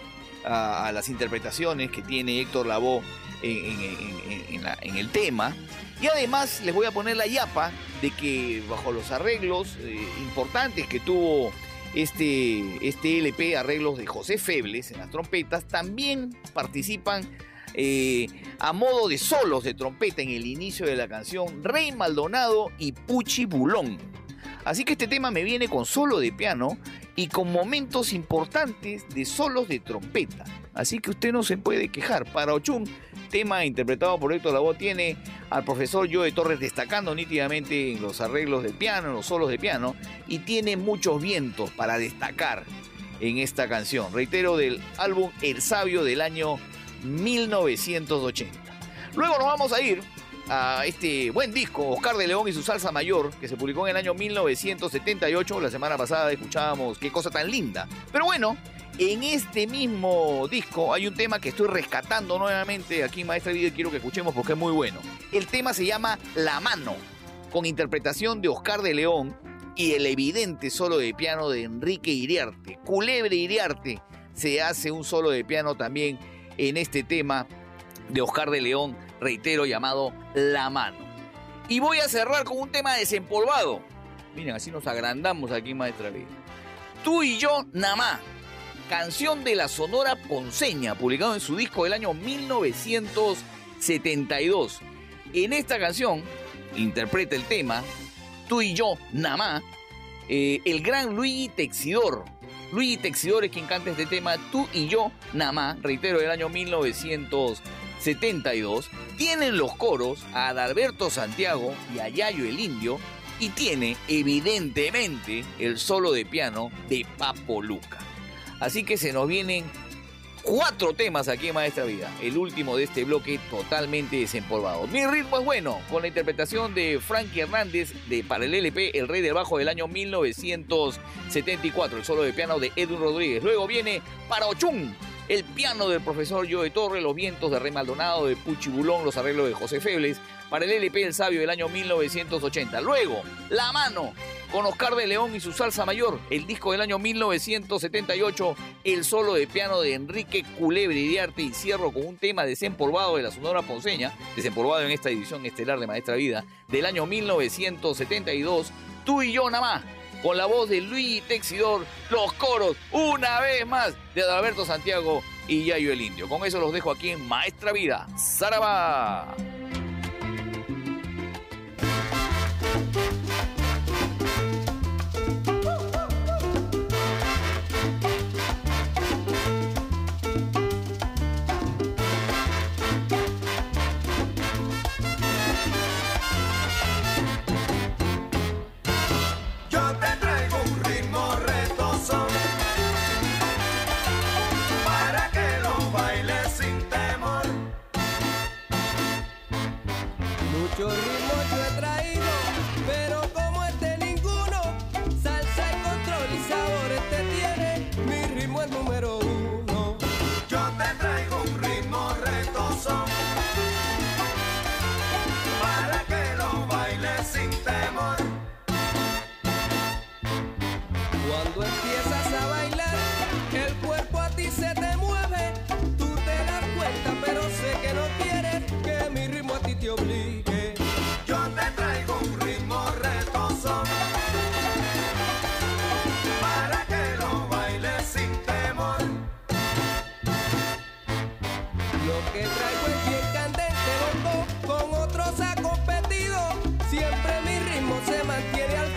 a, las interpretaciones que tiene Héctor Lavoe en, el tema. Y además les voy a poner la yapa de que bajo los arreglos eh, importantes que tuvo este, este LP, arreglos de José Febles en las trompetas, también participan eh, a modo de solos de trompeta en el inicio de la canción Rey Maldonado y Puchi Bulón. Así que este tema me viene con solo de piano y con momentos importantes de solos de trompeta. Así que usted no se puede quejar. Para Ochun, tema interpretado por Héctor Lavoe, tiene al profesor Joe Torres destacando nítidamente en los arreglos del piano, en los solos de piano, y tiene muchos vientos para destacar en esta canción. Reitero, del álbum El Sabio del año 1980. Luego nos vamos a ir a este buen disco, Oscar de León y su salsa mayor, que se publicó en el año 1978. La semana pasada escuchábamos qué cosa tan linda. Pero bueno, en este mismo disco hay un tema que estoy rescatando nuevamente aquí Maestra Vida y quiero que escuchemos porque es muy bueno. El tema se llama La Mano, con interpretación de Oscar de León y el evidente solo de piano de Enrique Iriarte. Culebre Iriarte se hace un solo de piano también en este tema de Oscar de León, reitero, llamado La Mano. Y voy a cerrar con un tema desempolvado. Miren, así nos agrandamos aquí Maestra Vida. Tú y yo, Namá, canción de la Sonora Ponceña, publicado en su disco del año 1972. En esta canción interpreta el tema Tú y yo, Namá, eh, el gran Luigi Texidor, Luigi Texidor quien canta este tema, Tú y yo, nada reitero, del año 1972. Tienen los coros a Adalberto Santiago y a Yayo el Indio, y tiene, evidentemente, el solo de piano de Papo Luca. Así que se nos vienen cuatro temas aquí en Maestra Vida. El último de este bloque totalmente desempolvado. Mi ritmo es bueno, con la interpretación de Frankie Hernández de para el LP El Rey del Bajo del año 1974. El solo de piano de Edwin Rodríguez. Luego viene para Ochun. El piano del profesor Joe Torre, los vientos de Rey Maldonado, de Puchi Bulón, los arreglos de José Febles, para el LP El Sabio del año 1980. Luego, La Mano, con Oscar de León y su salsa mayor, el disco del año 1978, el solo de piano de Enrique Culebri de Arte y cierro con un tema desempolvado de la Sonora Ponceña, desempolvado en esta edición estelar de Maestra Vida, del año 1972, Tú y yo nada más, con la voz de Luigi Texidor, los coros, una vez más, de Adalberto Santiago y Yayo el Indio. Con eso los dejo aquí en Maestra Vida. ¡Zaraba! ritmo se mantiene al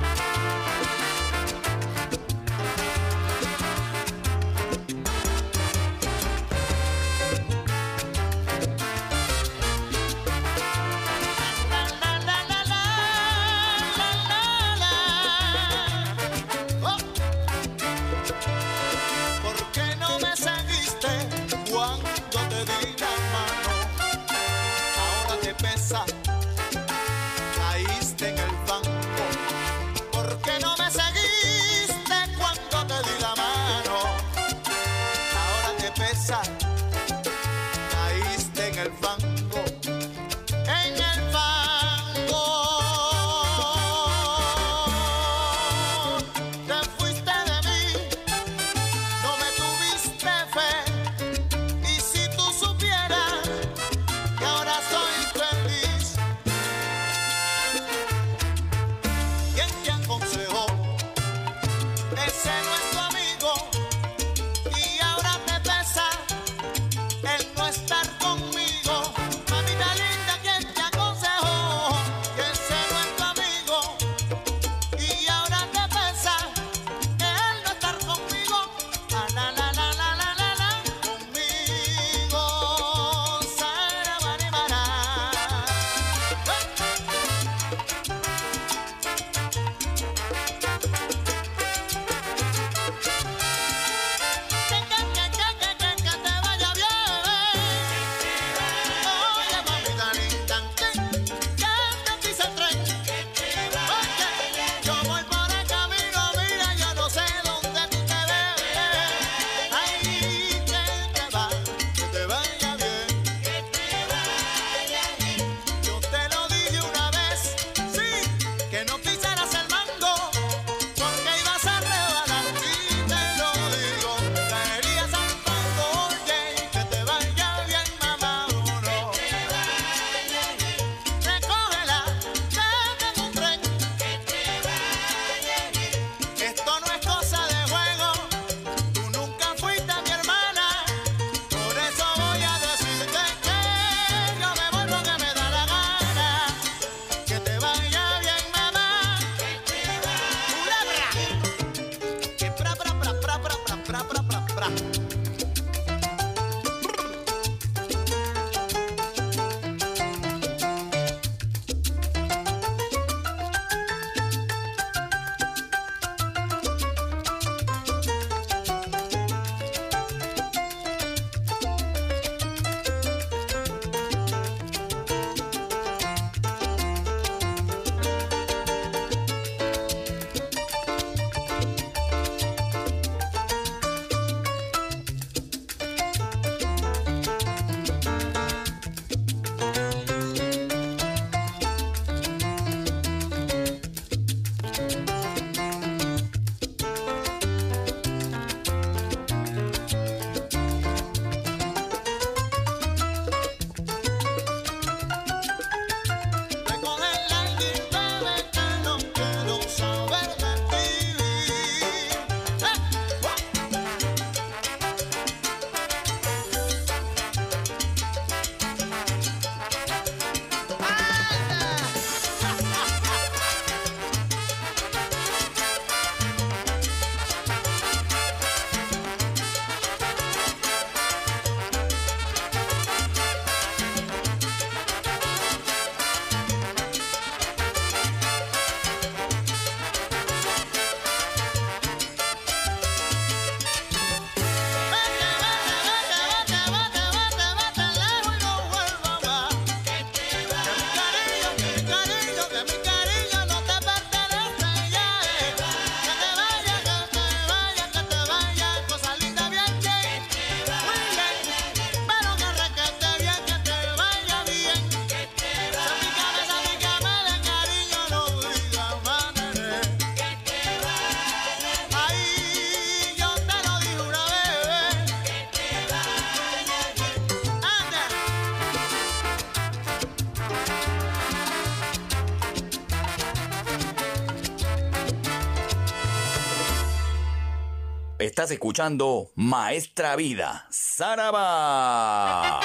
Estás escuchando Maestra Vida, Saraba.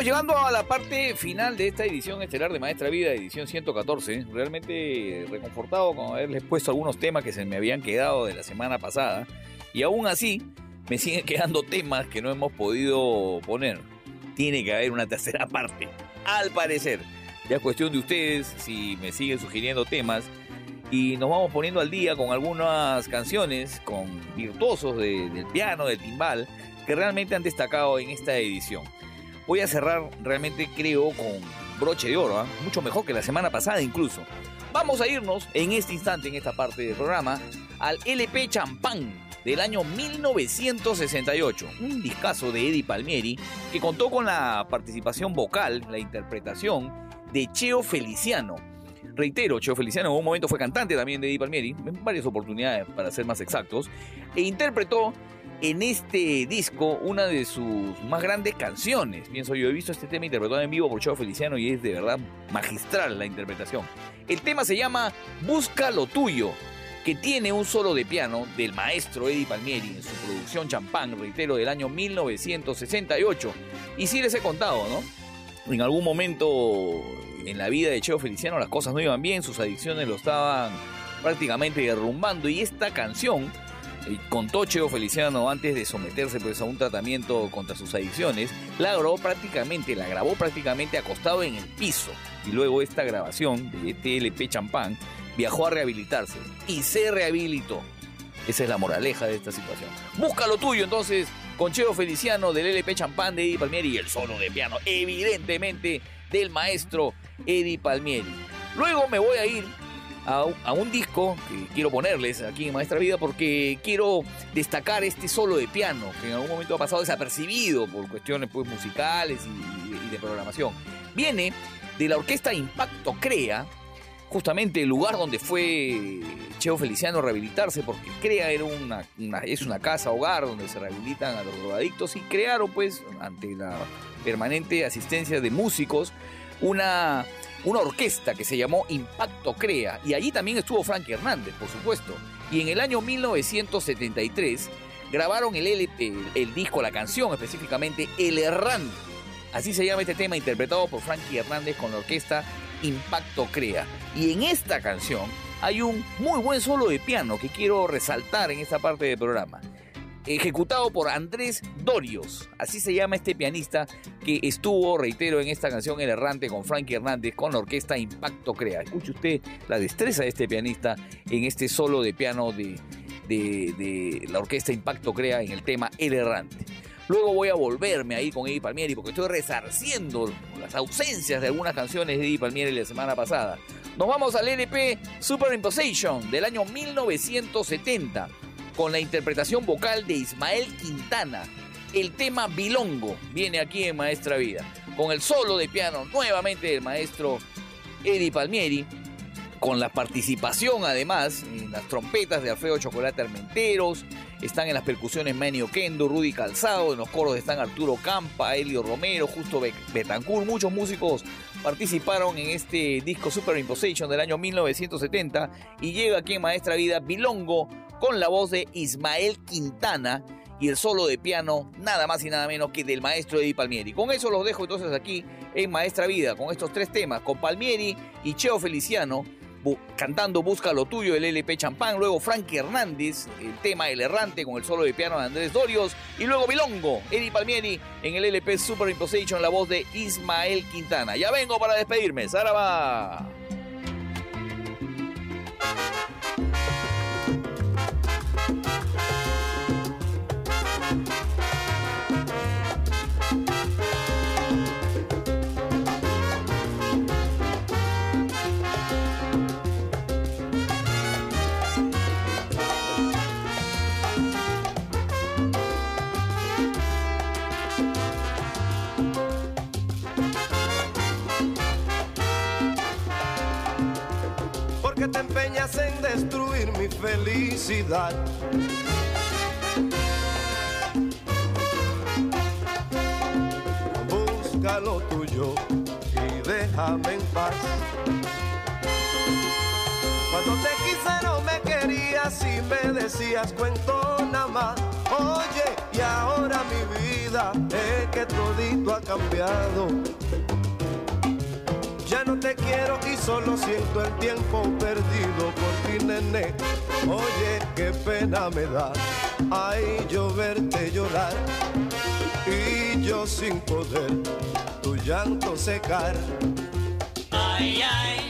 Estamos llegando a la parte final de esta edición estelar de Maestra Vida, edición 114. Realmente reconfortado con haberles puesto algunos temas que se me habían quedado de la semana pasada. Y aún así, me siguen quedando temas que no hemos podido poner. Tiene que haber una tercera parte, al parecer. Ya es cuestión de ustedes si me siguen sugiriendo temas. Y nos vamos poniendo al día con algunas canciones, con virtuosos de- del piano, del timbal, que realmente han destacado en esta edición. Voy a cerrar realmente creo con broche de oro, ¿ah? mucho mejor que la semana pasada incluso. Vamos a irnos en este instante, en esta parte del programa, al LP Champán del año 1968, un discazo de Eddie Palmieri que contó con la participación vocal, la interpretación de Cheo Feliciano. Reitero, Cheo Feliciano en un momento fue cantante también de Eddie Palmieri, en varias oportunidades para ser más exactos, e interpretó en este disco una de sus más grandes canciones. Pienso yo, he visto este tema interpretado en vivo por Cheo Feliciano y es de verdad magistral la interpretación. El tema se llama Busca lo tuyo, que tiene un solo de piano del maestro Eddie Palmieri en su producción Champán, reitero, del año 1968. Y sí les he contado, ¿no? En algún momento en la vida de Cheo Feliciano las cosas no iban bien, sus adicciones lo estaban prácticamente derrumbando y esta canción eh, contó Cheo Feliciano antes de someterse pues, a un tratamiento contra sus adicciones, la grabó prácticamente, la grabó prácticamente acostado en el piso. Y luego esta grabación de TLP Champán viajó a rehabilitarse y se rehabilitó. Esa es la moraleja de esta situación. Busca lo tuyo entonces con Cheo Feliciano del LP Champán de Eddie Palmieri y el solo de piano, evidentemente, del maestro Eddie Palmieri. Luego me voy a ir a, un- disco que quiero ponerles aquí en Maestra Vida porque quiero destacar este solo de piano que en algún momento ha pasado desapercibido por cuestiones pues, musicales y, de programación. Viene de la orquesta Impacto Crea, justamente el lugar donde fue Cheo Feliciano a rehabilitarse, porque Crea era una, una- es una casa hogar donde se rehabilitan a los drogadictos y crearon pues ante la permanente asistencia de músicos una, una orquesta que se llamó Impacto Crea y allí también estuvo Frankie Hernández, por supuesto. Y en el año 1973 grabaron el el disco, la canción específicamente El Errante. Así se llama este tema interpretado por Frankie Hernández con la orquesta Impacto Crea. Y en esta canción hay un muy buen solo de piano que quiero resaltar en esta parte del programa. Ejecutado por Andrés Dorios, así se llama este pianista que estuvo, reitero, en esta canción El Errante con Frankie Hernández con la orquesta Impacto Crea. Escuche usted la destreza de este pianista en este solo de piano de, de- la orquesta Impacto Crea en el tema El Errante. Luego voy a volverme a ir con Eddie Palmieri porque estoy resarciendo las ausencias de algunas canciones de Eddie Palmieri la semana pasada. Nos vamos al LP Superimposition del año 1970 con la interpretación vocal de Ismael Quintana. El tema Bilongo viene aquí en Maestra Vida con el solo de piano nuevamente del maestro Eddie Palmieri con la participación además en las trompetas de Alfredo Chocolate Armenteros, están en las percusiones Manny Oquendo, Rudy Calzado, en los coros están Arturo Campa, Elio Romero, Justo Be- Betancourt, muchos músicos participaron en este disco Superimposition del año 1970 y llega aquí en Maestra Vida Bilongo con la voz de Ismael Quintana y el solo de piano nada más y nada menos que del maestro Eddie Palmieri. Con eso los dejo entonces aquí en Maestra Vida con estos tres temas, con Palmieri y Cheo Feliciano cantando Busca lo tuyo del LP Champán, luego Frankie Hernández, el tema El Errante con el solo de piano de Andrés Dorios, y luego Bilongo, Eddie Palmieri en el LP Superimposition, la voz de Ismael Quintana. Ya vengo para despedirme, Saraba. Te empeñas en destruir mi felicidad. busca lo tuyo y déjame en paz. Cuando te quise no me querías y me decías cuento nada más. Oye, y ahora mi vida es que todito ha cambiado. Ya no te quiero y solo siento el tiempo perdido por ti, nene. Oye, qué pena me da, ay, yo verte llorar sin poder tu llanto secar. Ay, ay.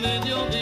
me dio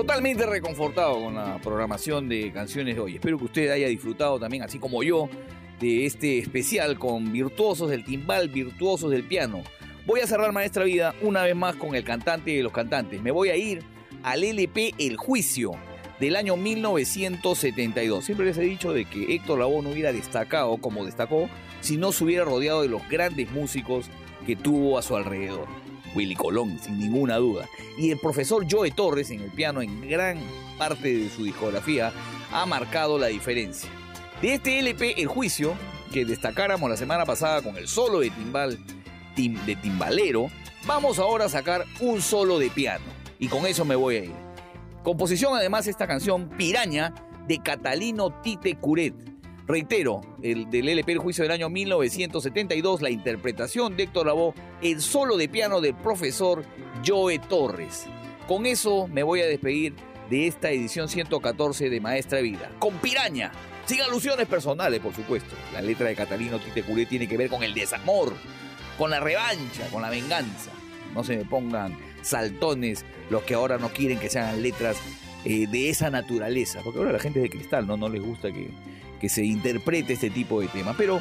Totalmente reconfortado con la programación de canciones de hoy. Espero que usted haya disfrutado también, así como yo, de este especial con virtuosos del timbal, virtuosos del piano. Voy a cerrar Maestra Vida una vez más con el cantante de los cantantes. Me voy a ir al LP El Juicio del año 1972. Siempre les he dicho de que Héctor Lavoe no hubiera destacado como destacó si no se hubiera rodeado de los grandes músicos que tuvo a su alrededor. Willy Colón, sin ninguna duda. Y el profesor Joe Torres en el piano en gran parte de su discografía ha marcado la diferencia. De este LP El Juicio, que destacáramos la semana pasada con el solo de timbal tim- de timbalero, vamos ahora a sacar un solo de piano. Y con eso me voy a ir. Composición además esta canción Piraña de Catalino Tite Curet. Reitero, el del LP El Juicio del año 1972, la interpretación de Héctor Lavoe, el solo de piano del profesor Joe Torres. Con eso me voy a despedir de esta edición 114 de Maestra Vida. Con Piraña, sin alusiones personales, por supuesto. La letra de Catalino Tite Curet tiene que ver con el desamor, con la revancha, con la venganza. No se me pongan saltones los que ahora no quieren que se hagan letras eh, de esa naturaleza, porque ahora la gente es de cristal, no, no les gusta que, que se interprete este tipo de temas. Pero,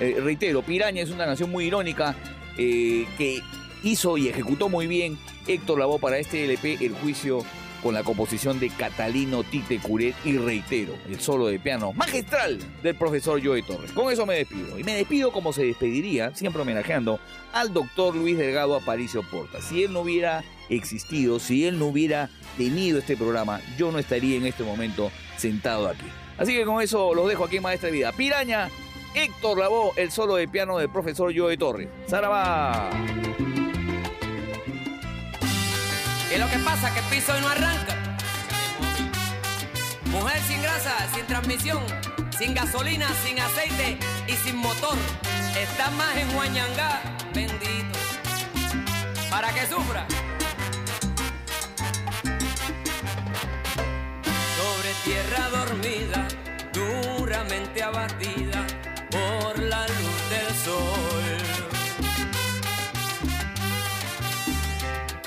eh, reitero, Piraña es una canción muy irónica eh, que hizo y ejecutó muy bien Héctor Lavoe para este LP El Juicio con la composición de Catalino Tite Curet y reitero, el solo de piano magistral del profesor Joe Torres. Con eso me despido. Y me despido como se despediría, siempre homenajeando al doctor Luis Delgado Aparicio Porta. Si él no hubiera existido, si él no hubiera tenido este programa, yo no estaría en este momento sentado aquí. Así que con eso los dejo aquí en Maestra Vida. Piraña, Héctor Lavoe, el solo de piano del profesor Joe Torres. ¿Qué es lo que pasa? Que el piso hoy no arranca. Mujer sin grasa, sin transmisión, sin gasolina, sin aceite y sin motor. Está más en Huañangá, bendito. Para que sufra. Sobre tierra dormida, duramente abatida por la luz del sol.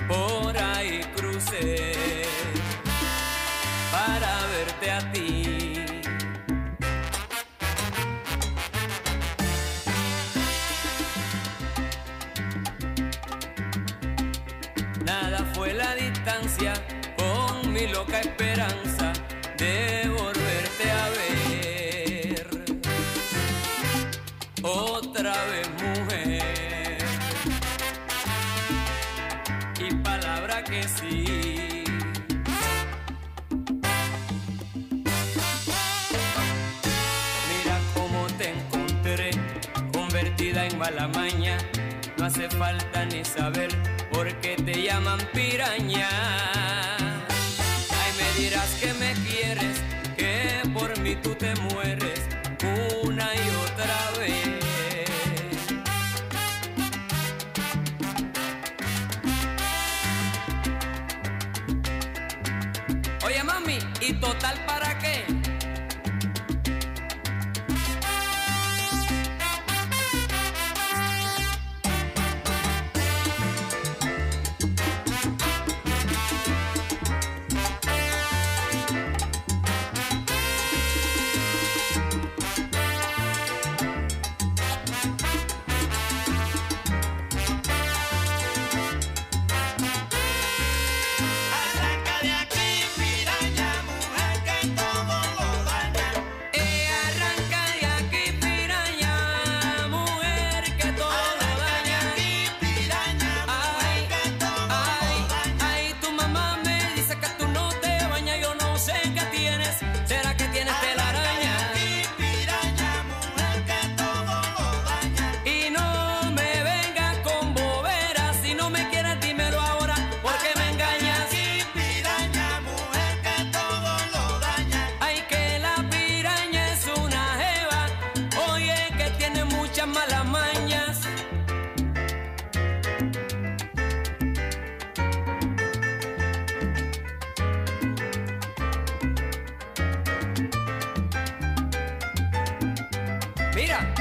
por ahí crucé para verte a ti. Nada fue la distancia con mi loca esperanza Otra vez mujer y palabra que sí. Mira cómo te encontré, convertida en mala maña. No hace falta ni saber por qué te llaman piraña. Mira,